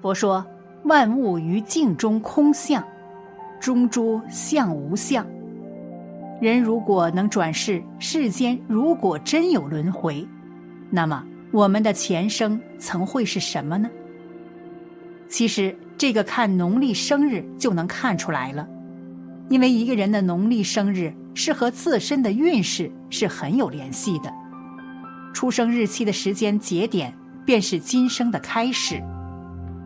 佛说：“万物于镜中空相，中诸相无相。人如果能转世，世间如果真有轮回，那么我们的前生曾会是什么呢？”其实，这个看农历生日就能看出来了，因为一个人的农历生日是和自身的运势是很有联系的。出生日期的时间节点便是今生的开始，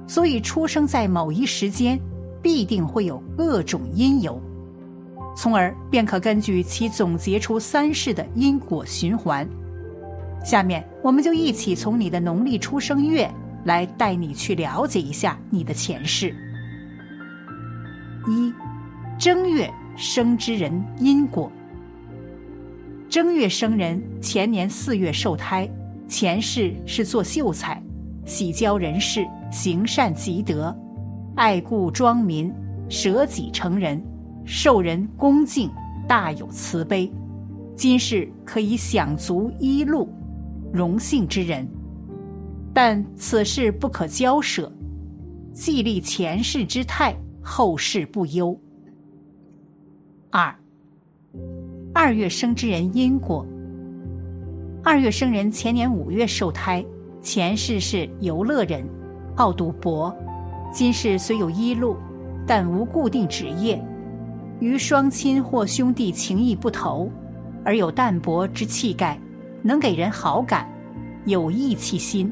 所以出生在某一时间，必定会有各种因由，从而便可根据其总结出三世的因果循环。下面我们就一起从你的农历出生月来带你去了解一下你的前世。一，正月生之人因果。正月生人，前年四月受胎，前世是做秀才，喜交人事，行善积德，爱故庄民，舍己成人，受人恭敬，大有慈悲。今世可以享足衣禄，荣幸之人。但此事不可交舍，既立前世之态，后世不忧。二。二月生之人因果。二月生人前年五月受胎，前世是游乐人，好赌博。今世虽有衣禄，但无固定职业，与双亲或兄弟情谊不投，而有淡泊之气概，能给人好感，有义气心。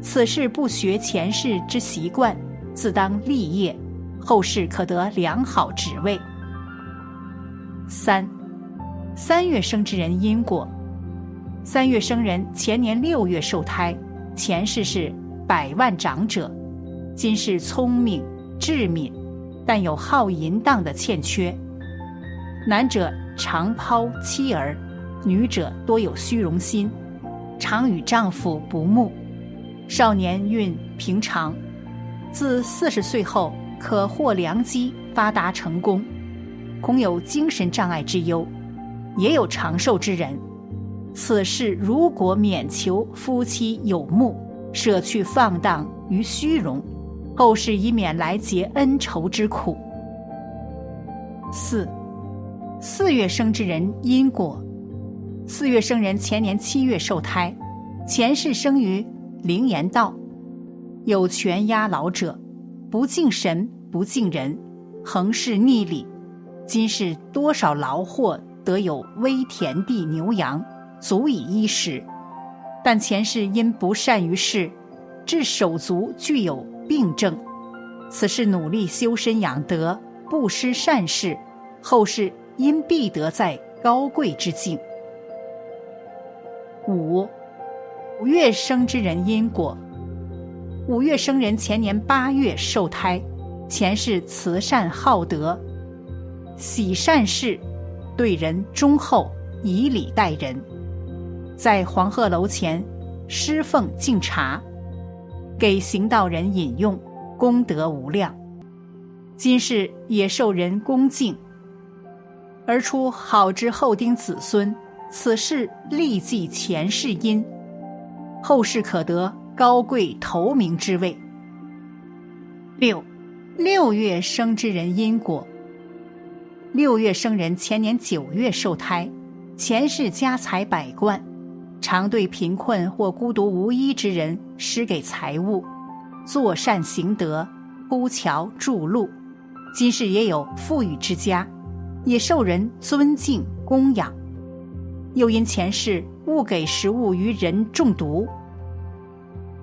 此事不学前世之习惯，自当立业，后世可得良好职位。三。三月生之人因果，三月生人前年六月受胎，前世是百万长者，今世聪明智敏，但有好淫荡的欠缺。男者常抛妻儿，女者多有虚荣心，常与丈夫不睦。少年运平常，自四十岁后可获良机，发达成功，恐有精神障碍之忧。也有长寿之人，此事如果免求夫妻有目，舍去放荡与虚荣，后世以免来结恩仇之苦。四，四月生之人因果，四月生人前年七月受胎，前世生于灵岩道，有权压老者，不敬神不敬人，横事逆理，今世多少劳祸。得有微田地牛羊，足以衣食，但前世因不善于事，致手足具有病症。此事努力修身养德，不失善事，后世因必得在高贵之境。五，五月生之人因果。五月生人前年八月受胎，前世慈善好德，喜善事。对人忠厚，以礼待人，在黄鹤楼前施奉敬茶，给行道人饮用，功德无量。今世也受人恭敬，而出好之后丁子孙，此事立即前世因，后世可得高贵头名之位。六，六月生之人因果。六月生人前年九月受胎，前世家财百贯，常对贫困或孤独无依之人施给财物，作善行德，孤桥筑路。今世也有富裕之家，也受人尊敬供养。又因前世误给食物于人中毒，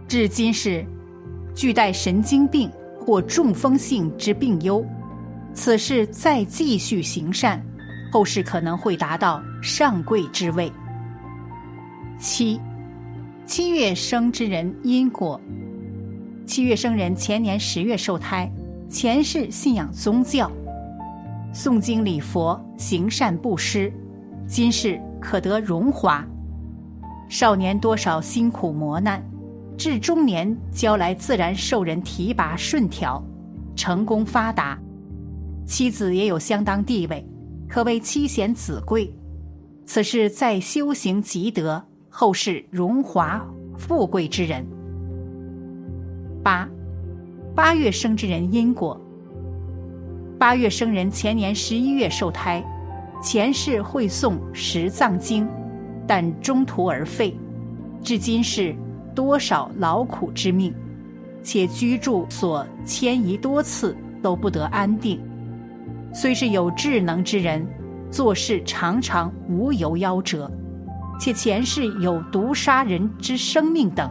至今世具带神经病或中风性之病忧。此事再继续行善，后世可能会达到上贵之位。七，七月生之人因果。七月生人前年十月受胎，前世信仰宗教，诵经礼佛，行善布施，今世可得荣华。少年多少辛苦磨难，至中年交来自然受人提拔顺调，成功发达。妻子也有相当地位，可谓妻贤子贵。此事在修行积德，后世荣华富贵之人。八，八月生之人因果。八月生人前年十一月受胎，前世会诵《十藏经》，但中途而废，至今是多少劳苦之命，且居住所迁移多次都不得安定。虽是有智能之人，做事常常无由夭折，且前世有毒杀人之生命等，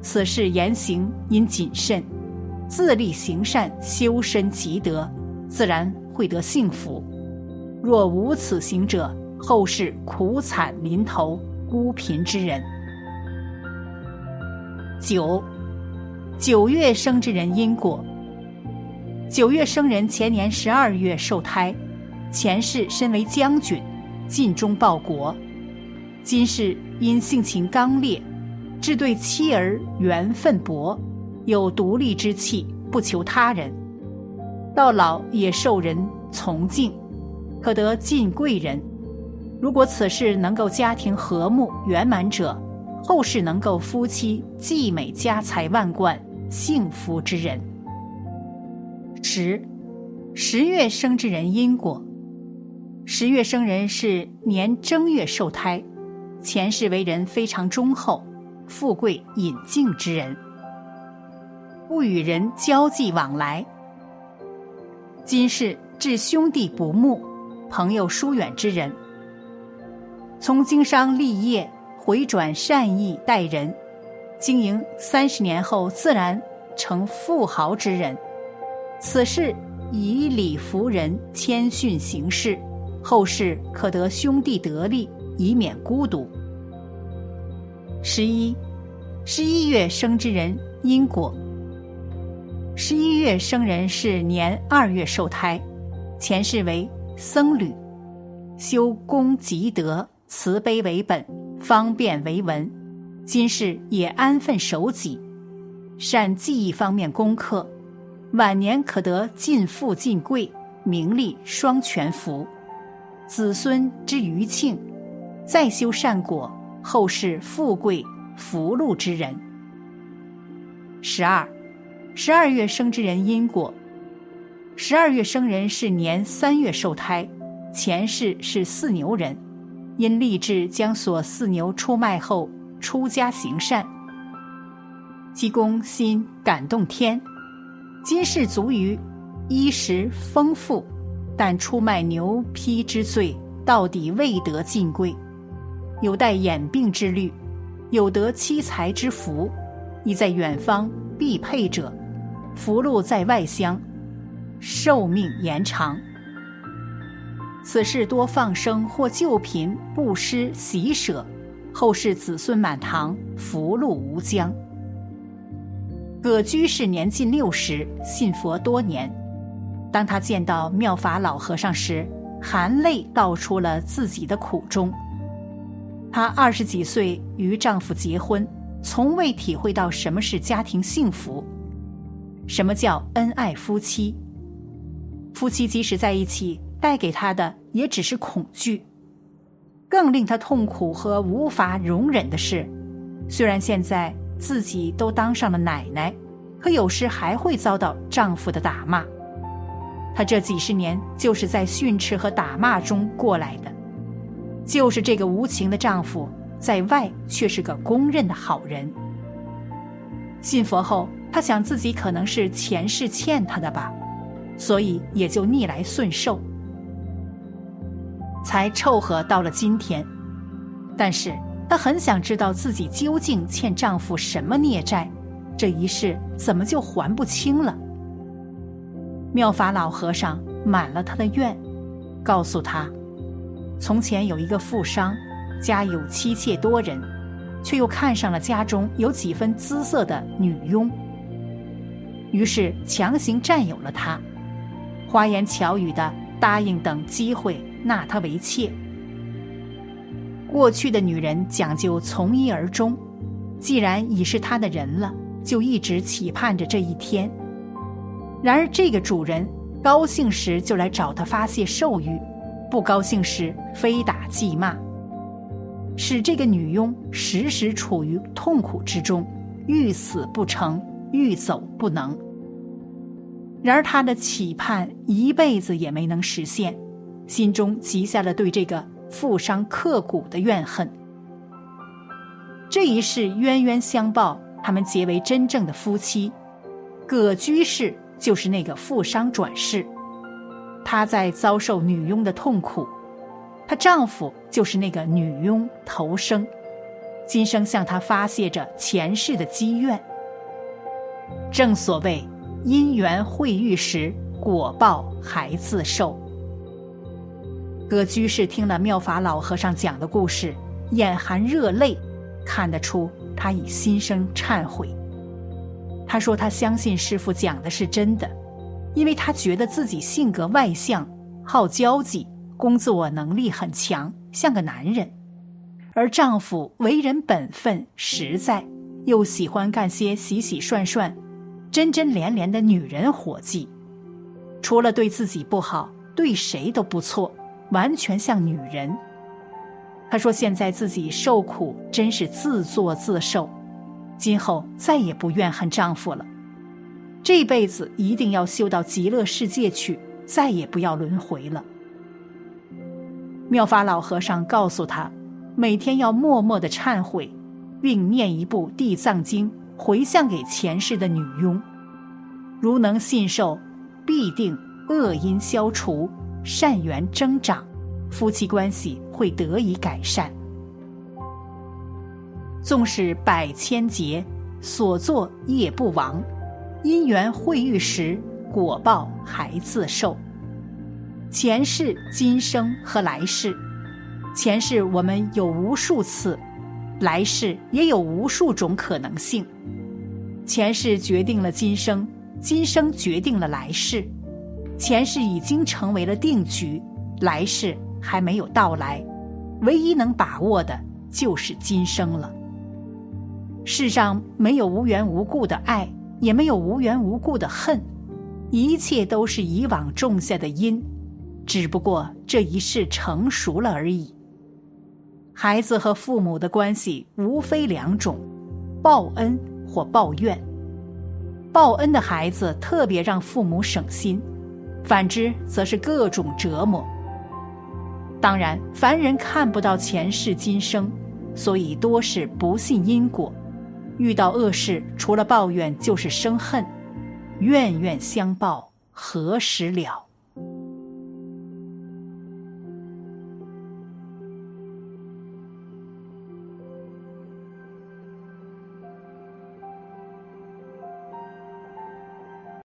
此事言行应谨慎，自立行善，修身积德。自然会得幸福。若无此行者，后世苦惨临头，孤贫之人。九，九月生之人因果。九月生人前年十二月受胎，前世身为将军，尽忠报国。今世因性情刚烈，至对妻儿缘分薄，有独立之气，不求他人。到老也受人崇敬，可得近贵人。如果此事能够家庭和睦圆满者，后世能够夫妻既美家财万贯，幸福之人。十，十月生之人因果。十月生人是年正月受胎，前世为人非常忠厚、富贵隐静之人，不与人交际往来。今世至兄弟不睦、朋友疏远之人，从经商立业回转善意待人，经营三十年后自然成富豪之人。此事以礼服人，谦逊行事，后世可得兄弟得利，以免孤独。十一，十一月生之人因果。十一月生人是年二月受胎，前世为僧侣，修功积德，慈悲为本，方便为文。今世也安分守己，善技艺方面功课，晚年可得尽富尽贵，名利双全福，子孙之余庆，再修善果，后世富贵福禄之人。十二。十二月生之人因果，十二月生人是年三月受胎，前世是四牛人，因立志将所四牛出卖后出家行善，积功心感动天，今世足于衣食丰富，但出卖牛匹之罪到底未得尽归，有待眼病之虑，有得妻财之福，亦在远方必配者。福禄在外乡，寿命延长。此事多放生或救贫布施喜舍，后世子孙满堂，福禄无疆。葛居士年近六十，信佛多年。当他见到妙法老和尚时，含泪道出了自己的苦衷。她二十几岁与丈夫结婚，从未体会到什么是家庭幸福。什么叫恩爱夫妻？夫妻即使在一起，带给她的也只是恐惧。更令她痛苦和无法容忍的是，虽然现在自己都当上了奶奶，可有时还会遭到丈夫的打骂。她这几十年就是在训斥和打骂中过来的。就是这个无情的丈夫，在外却是个公认的好人。信佛后。他想自己可能是前世欠他的吧，所以也就逆来顺受，才凑合到了今天。但是她很想知道自己究竟欠丈夫什么孽债，这一世怎么就还不清了？妙法老和尚满了他的愿，告诉他：从前有一个富商，家有妻妾多人，却又看上了家中有几分姿色的女佣。于是强行占有了她，花言巧语的答应等机会纳她为妾。过去的女人讲究从一而终，既然已是他的人了，就一直期盼着这一天。然而这个主人高兴时就来找他发泄兽欲，不高兴时非打即骂，使这个女佣时时处于痛苦之中，欲死不成。欲走不能，然而他的期盼一辈子也没能实现，心中积下了对这个富商刻骨的怨恨。这一世冤冤相报，他们结为真正的夫妻。葛居士就是那个富商转世，她在遭受女佣的痛苦，她丈夫就是那个女佣投生，今生向她发泄着前世的积怨。正所谓因缘会遇时，果报还自受。葛居士听了妙法老和尚讲的故事，眼含热泪。看得出，他已心生忏悔。他说：“他相信师傅讲的是真的，因为他觉得自己性格外向、好交际，工作能力很强，像个男人；而丈夫为人本分、实在，又喜欢干些洗洗涮涮、真真连连的女人活计。除了对自己不好，对谁都不错，完全像女人。”她说：“现在自己受苦，真是自作自受。今后再也不怨恨丈夫了。这辈子一定要修到极乐世界去，再也不要轮回了。”妙法老和尚告诉他：“每天要默默的忏悔，并念一部《地藏经》，回向给前世的女佣。如能信受，必定恶因消除，善缘增长。”夫妻关系会得以改善。纵使百千劫，所作业不亡；因缘会遇时，果报还自受。前世、今生和来世，前世我们有无数次，来世也有无数种可能性。前世决定了今生，今生决定了来世。前世已经成为了定局，来世。还没有到来，唯一能把握的就是今生了。世上没有无缘无故的爱，也没有无缘无故的恨，一切都是以往种下的因，只不过这一世成熟了而已。孩子和父母的关系无非两种：报恩或报怨。报恩的孩子特别让父母省心，反之则是各种折磨。当然，凡人看不到前世今生，所以多是不信因果。遇到恶事，除了抱怨就是生恨，怨怨相报，何时了？